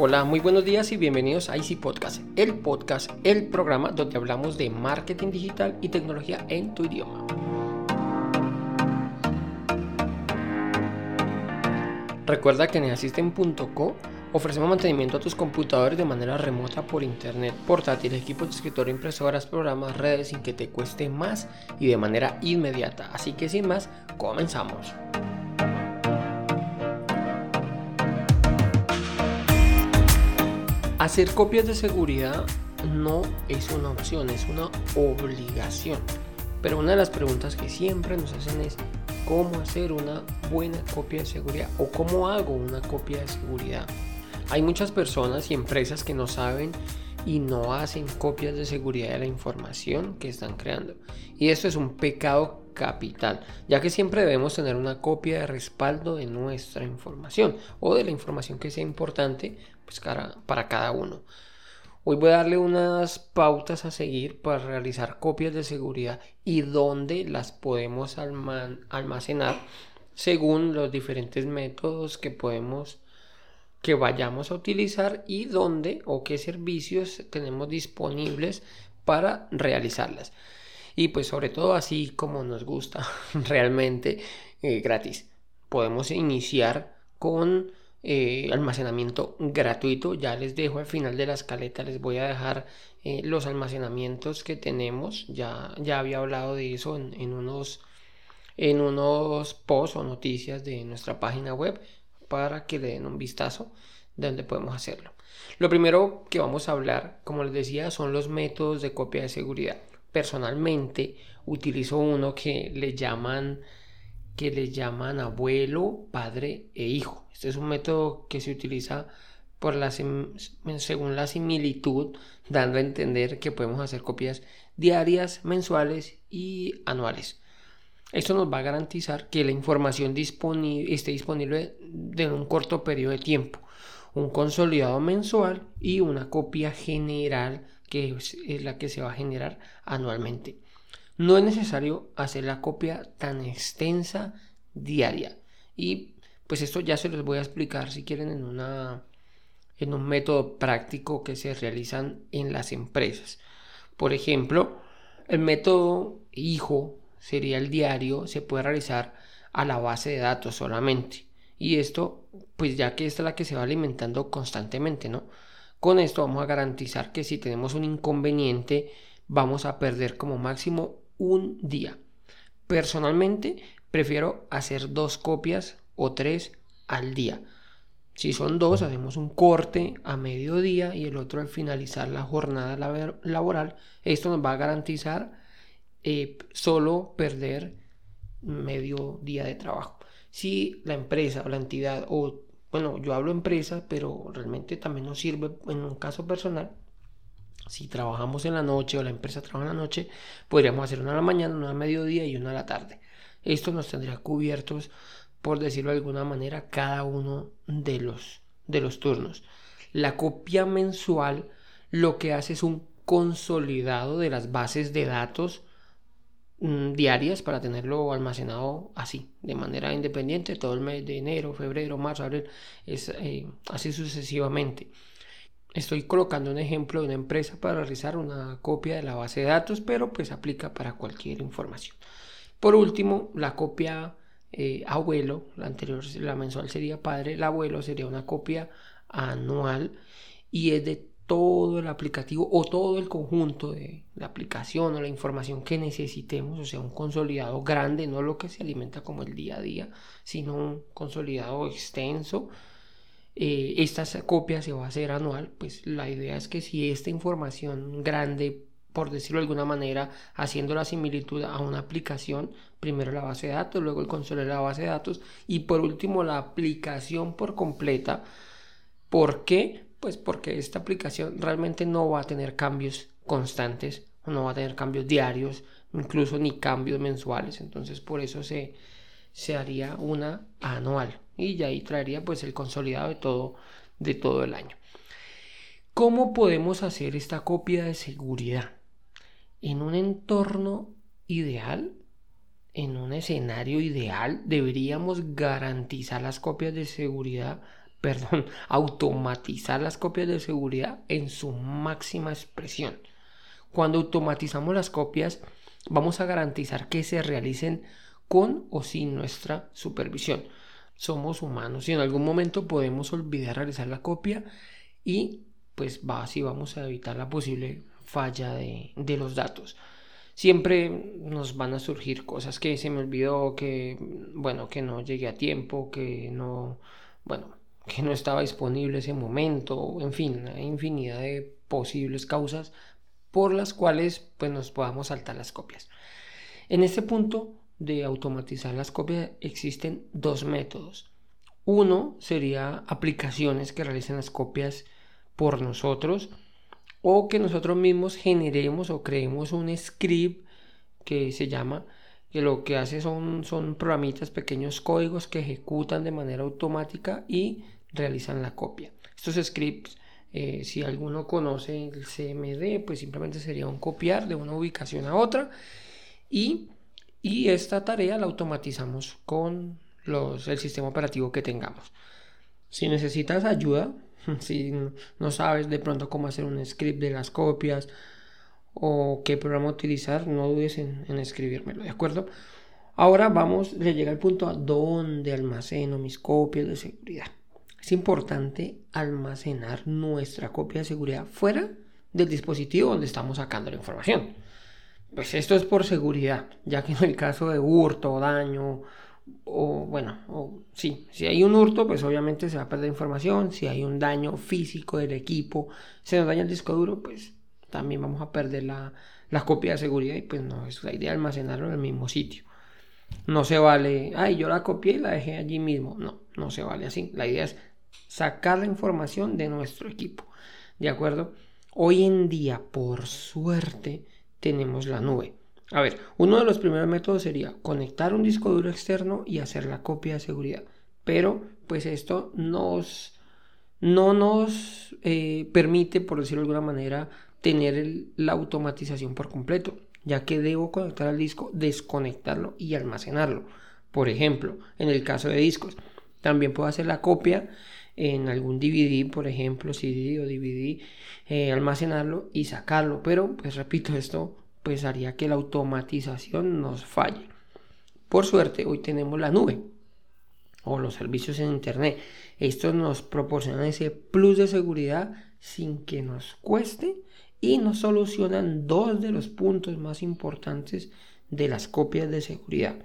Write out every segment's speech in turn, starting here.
Hola, muy buenos días y bienvenidos a Easy Podcast, el podcast, el programa donde hablamos de marketing digital y tecnología en tu idioma. Recuerda que en Assistant.co ofrecemos mantenimiento a tus computadores de manera remota por internet, portátil, equipos de escritorio, impresoras, programas, redes sin que te cueste más y de manera inmediata. Así que sin más, comenzamos. Hacer copias de seguridad no es una opción, es una obligación. Pero una de las preguntas que siempre nos hacen es cómo hacer una buena copia de seguridad o cómo hago una copia de seguridad. Hay muchas personas y empresas que no saben y no hacen copias de seguridad de la información que están creando. Y esto es un pecado capital, ya que siempre debemos tener una copia de respaldo de nuestra información o de la información que sea importante pues, para cada uno. Hoy voy a darle unas pautas a seguir para realizar copias de seguridad y dónde las podemos almacenar según los diferentes métodos que podemos que vayamos a utilizar y dónde o qué servicios tenemos disponibles para realizarlas. Y pues sobre todo así como nos gusta realmente eh, gratis. Podemos iniciar con eh, almacenamiento gratuito. Ya les dejo al final de la escaleta, les voy a dejar eh, los almacenamientos que tenemos. Ya, ya había hablado de eso en, en unos en unos posts o noticias de nuestra página web para que le den un vistazo de dónde podemos hacerlo. Lo primero que vamos a hablar, como les decía, son los métodos de copia de seguridad. Personalmente utilizo uno que le llaman que llaman abuelo, padre e hijo. Este es un método que se utiliza por según la similitud, dando a entender que podemos hacer copias diarias, mensuales y anuales. Esto nos va a garantizar que la información esté disponible en un corto periodo de tiempo, un consolidado mensual y una copia general que es, la que se va a generar anualmente. No es necesario hacer la copia tan extensa diaria y pues esto ya se los voy a explicar si quieren en una en un método práctico que se realizan en las empresas. Por ejemplo, el método hijo sería el diario, se puede realizar a la base de datos solamente. Y esto, pues ya que esta es la que se va alimentando constantemente, ¿no? Con esto vamos a garantizar que si tenemos un inconveniente, vamos a perder como máximo un día. Personalmente, prefiero hacer dos copias o tres al día. Si son dos, hacemos un corte a mediodía y el otro al finalizar la jornada laboral. Esto nos va a garantizar eh, solo perder medio día de trabajo. Si la empresa o la entidad, o bueno, yo hablo empresa, pero realmente también nos sirve en un caso personal. Si trabajamos en la noche o la empresa trabaja en la noche, podríamos hacer una a la mañana, una a mediodía y una a la tarde. Esto nos tendría cubiertos, por decirlo de alguna manera, cada uno de los, de los turnos. La copia mensual lo que hace es un consolidado de las bases de datos diarias para tenerlo almacenado así, de manera independiente, todo el mes de enero, febrero, marzo, abril, es, eh, así sucesivamente. Estoy colocando un ejemplo de una empresa para realizar una copia de la base de datos, pero pues aplica para cualquier información. Por último, la copia eh, abuelo, la anterior, la mensual sería padre, el abuelo sería una copia anual y es de todo el aplicativo o todo el conjunto de la aplicación o la información que necesitemos, o sea, un consolidado grande, no lo que se alimenta como el día a día, sino un consolidado extenso. Eh, esta copia se va a hacer anual, pues la idea es que si esta información grande, por decirlo de alguna manera, haciendo la similitud a una aplicación, primero la base de datos, luego el consolidado de la base de datos y por último la aplicación por completa. ¿Por qué? Pues porque esta aplicación realmente no va a tener cambios constantes, no va a tener cambios diarios, incluso ni cambios mensuales. Entonces por eso se, se haría una anual y ya ahí traería pues el consolidado de todo, de todo el año. ¿Cómo podemos hacer esta copia de seguridad? En un entorno ideal, en un escenario ideal, deberíamos garantizar las copias de seguridad perdón, automatizar las copias de seguridad en su máxima expresión. Cuando automatizamos las copias, vamos a garantizar que se realicen con o sin nuestra supervisión. Somos humanos y en algún momento podemos olvidar realizar la copia y pues así vamos a evitar la posible falla de, de los datos siempre nos van a surgir cosas que se me olvidó, que bueno, que no llegué a tiempo, que no, bueno, que no estaba disponible ese momento, en fin, hay infinidad de posibles causas por las cuales pues nos podamos saltar las copias. En este punto de automatizar las copias existen dos métodos. Uno sería aplicaciones que realicen las copias por nosotros o que nosotros mismos generemos o creemos un script que se llama que lo que hace son, son programitas, pequeños códigos que ejecutan de manera automática y realizan la copia. Estos scripts, eh, si alguno conoce el CMD, pues simplemente sería un copiar de una ubicación a otra y, y esta tarea la automatizamos con los, el sistema operativo que tengamos. Si necesitas ayuda, si no sabes de pronto cómo hacer un script de las copias o qué programa utilizar, no dudes en, en escribírmelo, ¿de acuerdo? Ahora vamos, le llega el punto a dónde almaceno mis copias de seguridad. Es importante almacenar nuestra copia de seguridad fuera del dispositivo donde estamos sacando la información. Pues esto es por seguridad, ya que en el caso de hurto o daño o bueno, o, sí, si hay un hurto, pues obviamente se va a perder información, si hay un daño físico del equipo, se nos daña el disco duro, pues también vamos a perder la, la copia de seguridad y pues no, es la idea de almacenarlo en el mismo sitio. No se vale, ay, yo la copié y la dejé allí mismo. No, no se vale así. La idea es sacar la información de nuestro equipo. ¿De acuerdo? Hoy en día, por suerte, tenemos la nube. A ver, uno de los primeros métodos sería conectar un disco duro externo y hacer la copia de seguridad. Pero, pues esto nos, no nos eh, permite, por decirlo de alguna manera, tener la automatización por completo, ya que debo conectar al disco, desconectarlo y almacenarlo. Por ejemplo, en el caso de discos, también puedo hacer la copia en algún DVD, por ejemplo, CD o DVD, eh, almacenarlo y sacarlo. Pero, pues repito, esto pues haría que la automatización nos falle. Por suerte, hoy tenemos la nube o los servicios en Internet. Estos nos proporcionan ese plus de seguridad sin que nos cueste y nos solucionan dos de los puntos más importantes de las copias de seguridad.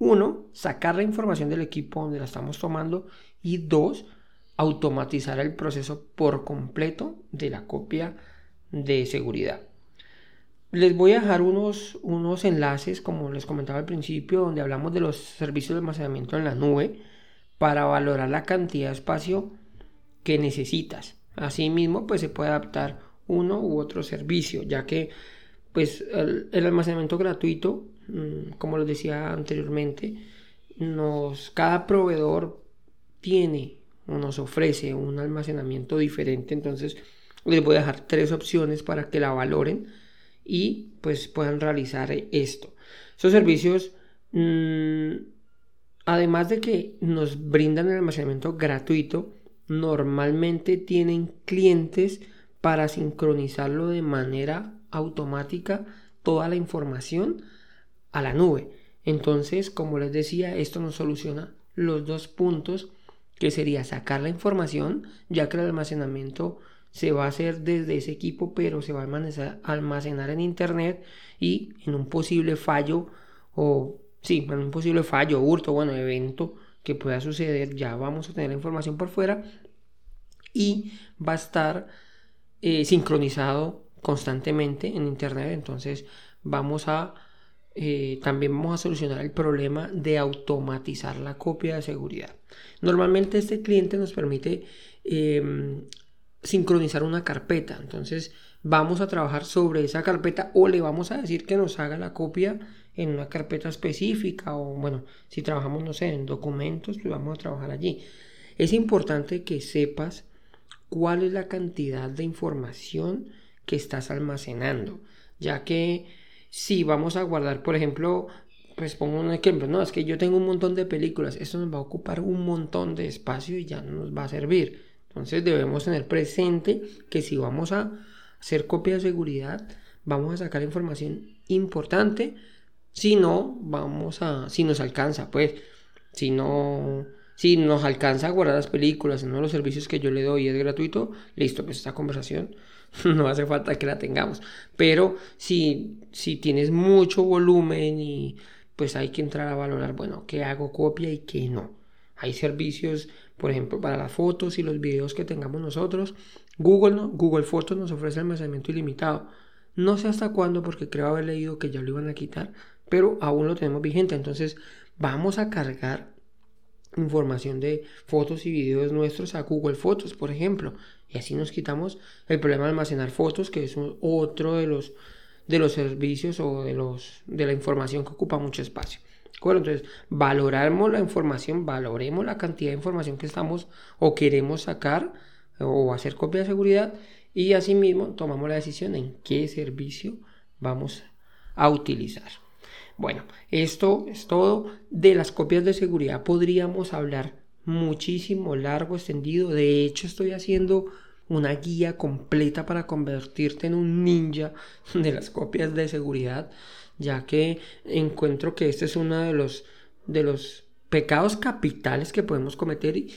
Uno, sacar la información del equipo donde la estamos tomando y dos, automatizar el proceso por completo de la copia de seguridad. Les voy a dejar unos, unos enlaces, como les comentaba al principio, donde hablamos de los servicios de almacenamiento en la nube para valorar la cantidad de espacio que necesitas. Asimismo, pues se puede adaptar uno u otro servicio, ya que pues el, almacenamiento gratuito, como les decía anteriormente, nos, cada proveedor tiene o nos ofrece un almacenamiento diferente, entonces les voy a dejar tres opciones para que la valoren y pues puedan realizar esto. Esos servicios, mm, además de que nos brindan el almacenamiento gratuito, normalmente tienen clientes para sincronizarlo de manera automática toda la información a la nube. Entonces, como les decía, esto nos soluciona los dos puntos que sería sacar la información, ya que el almacenamiento se va a hacer desde ese equipo, pero se va a almacenar, en internet y en un posible fallo o sí, en un posible fallo, hurto, bueno, evento que pueda suceder, ya vamos a tener la información por fuera y va a estar eh, sincronizado constantemente en internet entonces vamos a eh, también vamos a solucionar el problema de automatizar la copia de seguridad. Normalmente este cliente nos permite em, sincronizar una carpeta. Entonces vamos a trabajar sobre esa carpeta o le vamos a decir que nos haga la copia en una carpeta específica o bueno si trabajamos no sé en documentos pues vamos a trabajar allí. Es importante que sepas cuál es la cantidad de información que estás almacenando, ya que si vamos a guardar, por ejemplo, pues pongo un ejemplo, no, es que yo tengo un montón de películas, esto nos va a ocupar un montón de espacio y ya no nos va a servir. Entonces debemos tener presente que si vamos a hacer copia de seguridad, vamos a sacar información importante, si no, vamos a, si nos alcanza, pues, si no, si nos alcanza a guardar las películas en uno de los servicios que yo le doy es gratuito, listo, pues esta conversación no hace falta que la tengamos. Pero si, si tienes mucho volumen y pues hay que entrar a valorar, bueno, qué hago copia y qué no. Hay servicios, por ejemplo, para las fotos y los videos que tengamos nosotros. Google, ¿no? Google Fotos nos ofrece almacenamiento ilimitado. No sé hasta cuándo, porque creo haber leído que ya lo iban a quitar, pero aún lo tenemos vigente. Entonces, vamos a cargar información de fotos y videos nuestros a Google Fotos, por ejemplo. Y así nos quitamos el problema de almacenar fotos, que es otro de los, de los servicios o de, los, de la información que ocupa mucho espacio. Bueno, entonces, valoramos la información, valoremos la cantidad de información que estamos o queremos sacar o hacer copia de seguridad y asimismo tomamos la decisión en qué servicio vamos a utilizar. Bueno, esto es todo. De las copias de seguridad podríamos hablar muchísimo, largo, extendido. De hecho, estoy haciendo una guía completa para convertirte en un ninja de las copias de seguridad, ya que encuentro que este es uno de los, de los pecados capitales que podemos cometer y,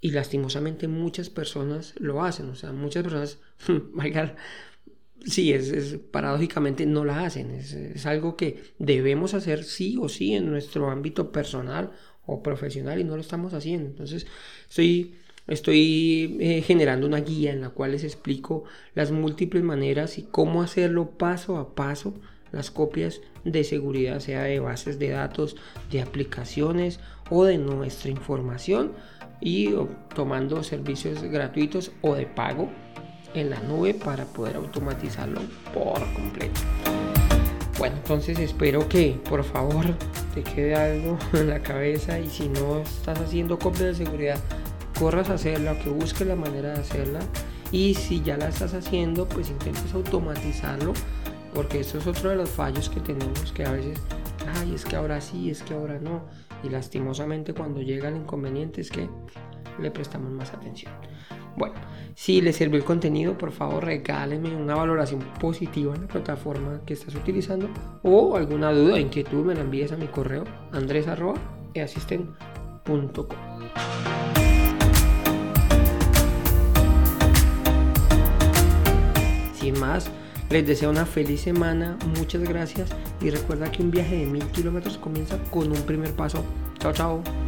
y lastimosamente muchas personas lo hacen. O sea, muchas personas, sí, es, paradójicamente no la hacen. Es, algo que debemos hacer sí o sí en nuestro ámbito personal o profesional y no lo estamos haciendo. Entonces, estoy, eh, generando una guía en la cual les explico las múltiples maneras y cómo hacerlo paso a paso las copias de seguridad, sea de bases de datos, de aplicaciones o de nuestra información y tomando servicios gratuitos o de pago en la nube para poder automatizarlo por completo. Bueno, entonces espero que por favor te quede algo en la cabeza y si no estás haciendo copia de seguridad, corras a hacerla, que busques la manera de hacerla y si ya la estás haciendo, pues intentes automatizarlo porque eso es otro de los fallos que tenemos que a veces, ay, es que ahora sí, es que ahora no y lastimosamente cuando llega el inconveniente es que le prestamos más atención. Bueno, si les sirvió el contenido, por favor regálenme una valoración positiva en la plataforma que estás utilizando o alguna duda o inquietud me la envíes a mi correo andres.easisten.com. Sin más, les deseo una feliz semana, muchas gracias y recuerda que un viaje de mil kilómetros comienza con un primer paso. Chao, chao.